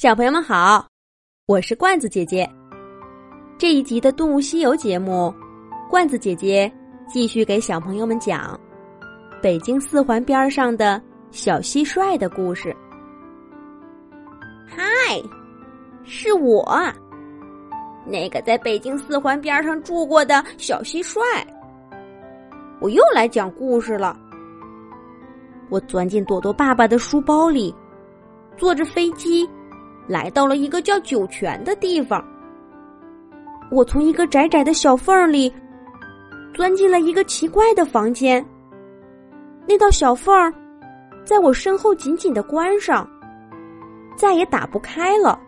小朋友们好，我是罐子姐姐。这一集的《动物西游》节目，罐子姐姐继续给小朋友们讲北京四环边上的小蟋蟀的故事。嗨，是我，那个在北京四环边上住过的小蟋蟀。我又来讲故事了。我钻进朵朵爸爸的书包里，坐着飞机。来到了一个叫酒泉的地方，我从一个窄窄的小缝里钻进了一个奇怪的房间。那道小缝在我身后紧紧的关上，再也打不开了。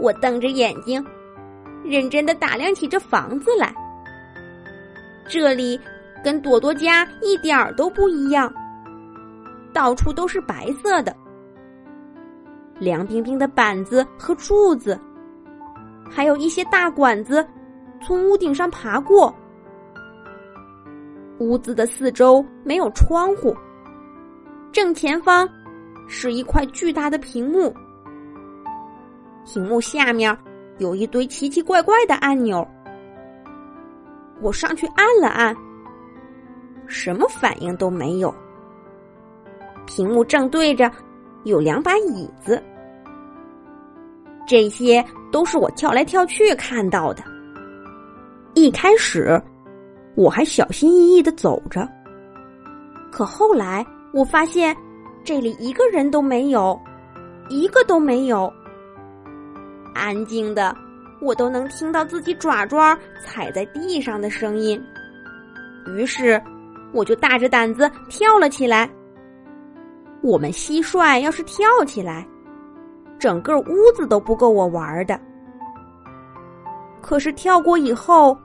我瞪着眼睛，认真的打量起这房子来。这里跟朵朵家一点儿都不一样，到处都是白色的。凉冰冰的板子和柱子，还有一些大管子，从屋顶上爬过。屋子的四周没有窗户，正前方是一块巨大的屏幕，屏幕下面有一堆奇奇怪怪的按钮。我上去按了按，什么反应都没有。屏幕正对着。有两把椅子，这些都是我跳来跳去看到的。一开始我还小心翼翼的走着，可后来我发现这里一个人都没有，一个都没有，安静的我都能听到自己爪爪踩在地上的声音。于是我就大着胆子跳了起来。我们蟋蟀要是跳起来，整个屋子都不够我玩的。可是跳过以后，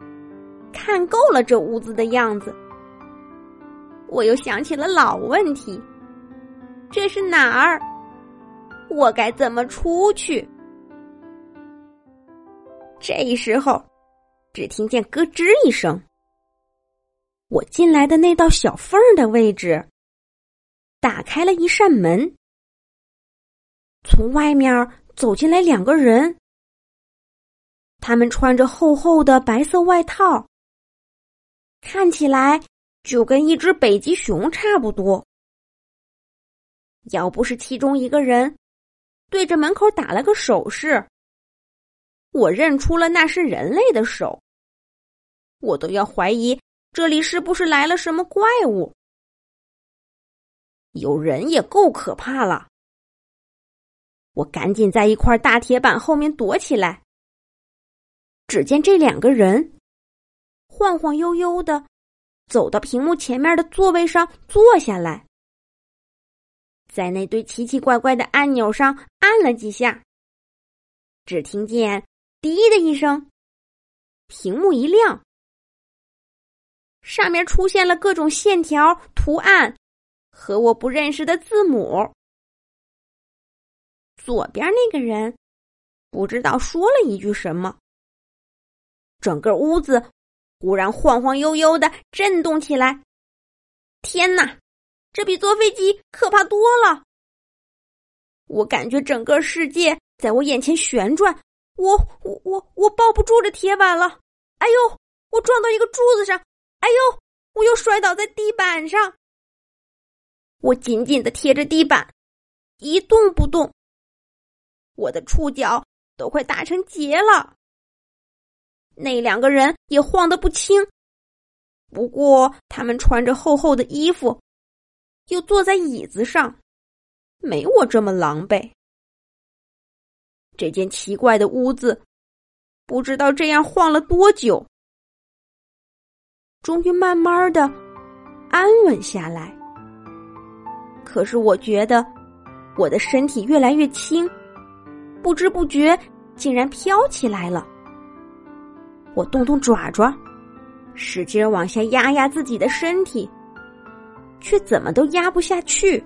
看够了这屋子的样子，我又想起了老问题：这是哪儿？我该怎么出去？这时候，只听见咯吱一声，我进来的那道小缝儿的位置。打开了一扇门，从外面走进来两个人。他们穿着厚厚的白色外套，看起来就跟一只北极熊差不多。要不是其中一个人对着门口打了个手势，我认出了那是人类的手，我都要怀疑这里是不是来了什么怪物。有人也够可怕了！我赶紧在一块大铁板后面躲起来。只见这两个人晃晃悠悠的走到屏幕前面的座位上坐下来，在那堆奇奇怪怪的按钮上按了几下。只听见“滴”的一声，屏幕一亮，上面出现了各种线条图案。和我不认识的字母。左边那个人不知道说了一句什么，整个屋子忽然晃晃悠悠的震动起来。天哪，这比坐飞机可怕多了！我感觉整个世界在我眼前旋转，我我我我抱不住这铁板了！哎呦，我撞到一个柱子上！哎呦，我又摔倒在地板上。我紧紧的贴着地板，一动不动。我的触角都快打成结了。那两个人也晃得不轻，不过他们穿着厚厚的衣服，又坐在椅子上，没我这么狼狈。这间奇怪的屋子，不知道这样晃了多久，终于慢慢的安稳下来。可是我觉得，我的身体越来越轻，不知不觉竟然飘起来了。我动动爪爪，使劲往下压压自己的身体，却怎么都压不下去。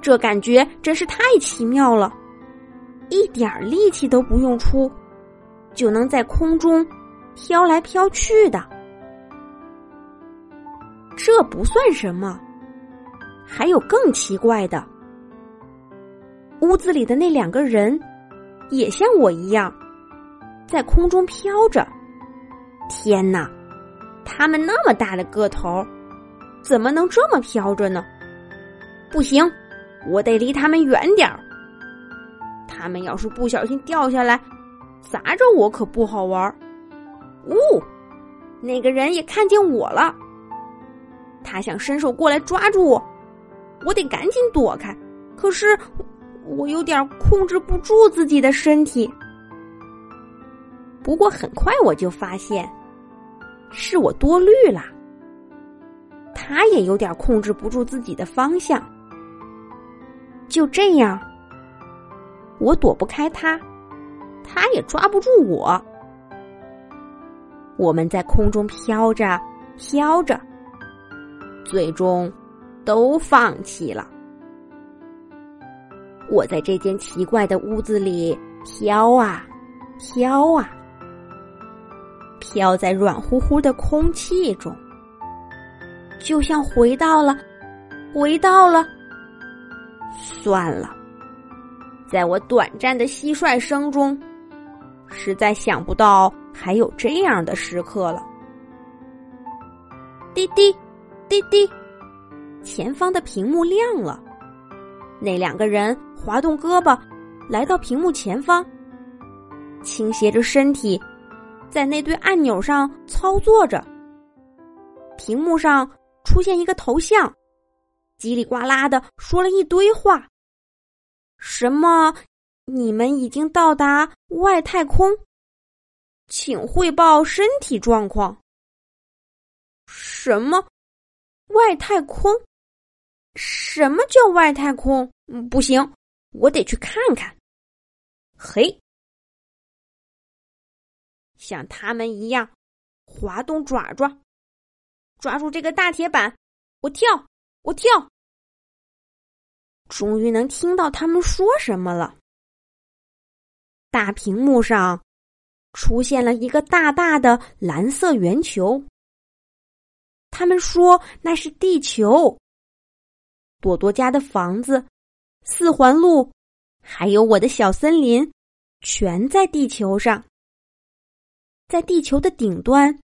这感觉真是太奇妙了，一点力气都不用出，就能在空中飘来飘去的。这不算什么。还有更奇怪的，屋子里的那两个人也像我一样在空中飘着。天哪，他们那么大的个头，怎么能这么飘着呢？不行，我得离他们远点儿。他们要是不小心掉下来，砸着我可不好玩。呜，那个人也看见我了，他想伸手过来抓住我，我得赶紧躲开。可是我有点控制不住自己的身体。不过很快我就发现，是我多虑了。他也有点控制不住自己的方向。就这样，我躲不开他，他也抓不住我。我们在空中飘着飘着，最终都放弃了。我在这间奇怪的屋子里飘啊飘啊，飘在软乎乎的空气中，就像回到了，回到了。算了，在我短暂的蟋蟀声中，实在想不到还有这样的时刻了。滴滴，滴滴，前方的屏幕亮了，那两个人滑动胳膊，来到屏幕前方，倾斜着身体，在那堆按钮上操作着。屏幕上出现一个头像。叽里呱啦的说了一堆话。什么？你们已经到达外太空，请汇报身体状况。什么？外太空？什么叫外太空？嗯不行，我得去看看。嘿，像他们一样，滑动爪爪，抓住这个大铁板，我跳，我跳。终于能听到他们说什么了。大屏幕上出现了一个大大的蓝色圆球。他们说那是地球。朵朵家的房子、四环路，还有我的小森林，全在地球上。在地球的顶端，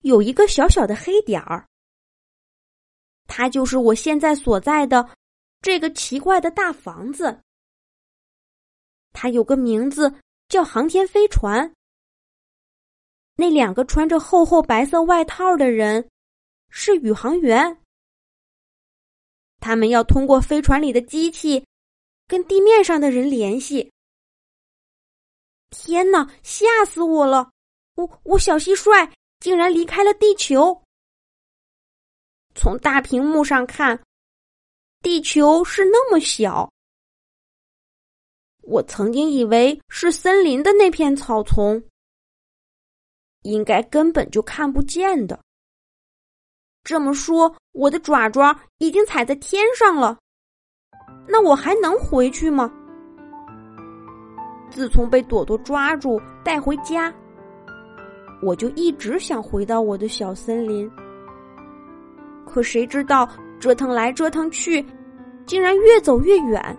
有一个小小的黑点儿。它就是我现在所在的。这个奇怪的大房子，它有个名字叫航天飞船。那两个穿着厚厚白色外套的人是宇航员，他们要通过飞船里的机器跟地面上的人联系。天哪，吓死我了！我我小蟋蟀竟然离开了地球。从大屏幕上看。地球是那么小，我曾经以为是森林的那片草丛，应该根本就看不见的。这么说，我的爪爪已经踩在天上了，那我还能回去吗？自从被朵朵抓住带回家，我就一直想回到我的小森林，可谁知道？折腾来折腾去，竟然越走越远，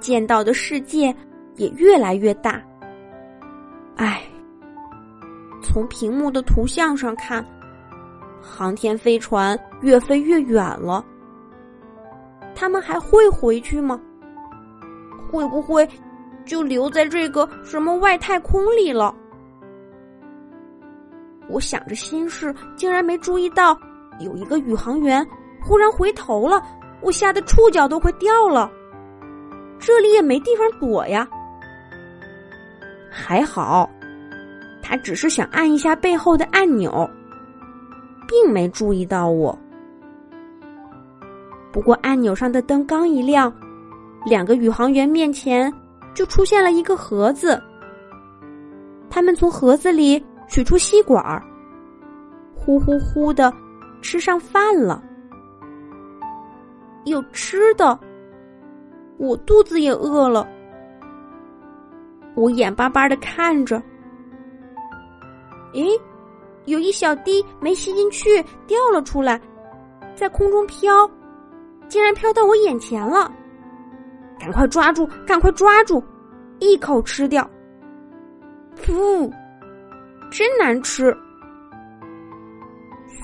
见到的世界也越来越大。唉，从屏幕的图像上看，航天飞船越飞越远了。他们还会回去吗？会不会就留在这个什么外太空里了？我想着心事，竟然没注意到有一个宇航员。忽然回头了，我吓得触角都快掉了。这里也没地方躲呀。还好，他只是想按一下背后的按钮，并没注意到我。不过按钮上的灯刚一亮，两个宇航员面前就出现了一个盒子。他们从盒子里取出吸管，呼呼呼的吃上饭了。有吃的，我肚子也饿了。我眼巴巴的看着，诶，有一小滴没吸进去，掉了出来，在空中飘，竟然飘到我眼前了。赶快抓住，赶快抓住，一口吃掉。噗，真难吃。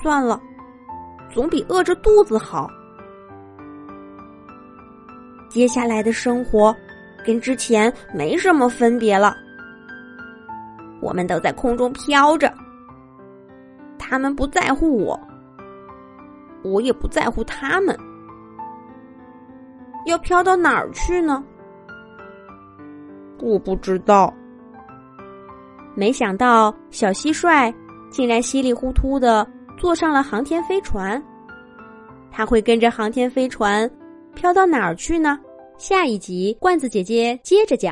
算了，总比饿着肚子好。接下来的生活跟之前没什么分别了。我们都在空中飘着，他们不在乎我，我也不在乎他们。要飘到哪儿去呢？我不知道。没想到小蟋蟀竟然稀里糊涂的坐上了航天飞船。它会跟着航天飞船飘到哪儿去呢？下一集罐子姐姐接着讲。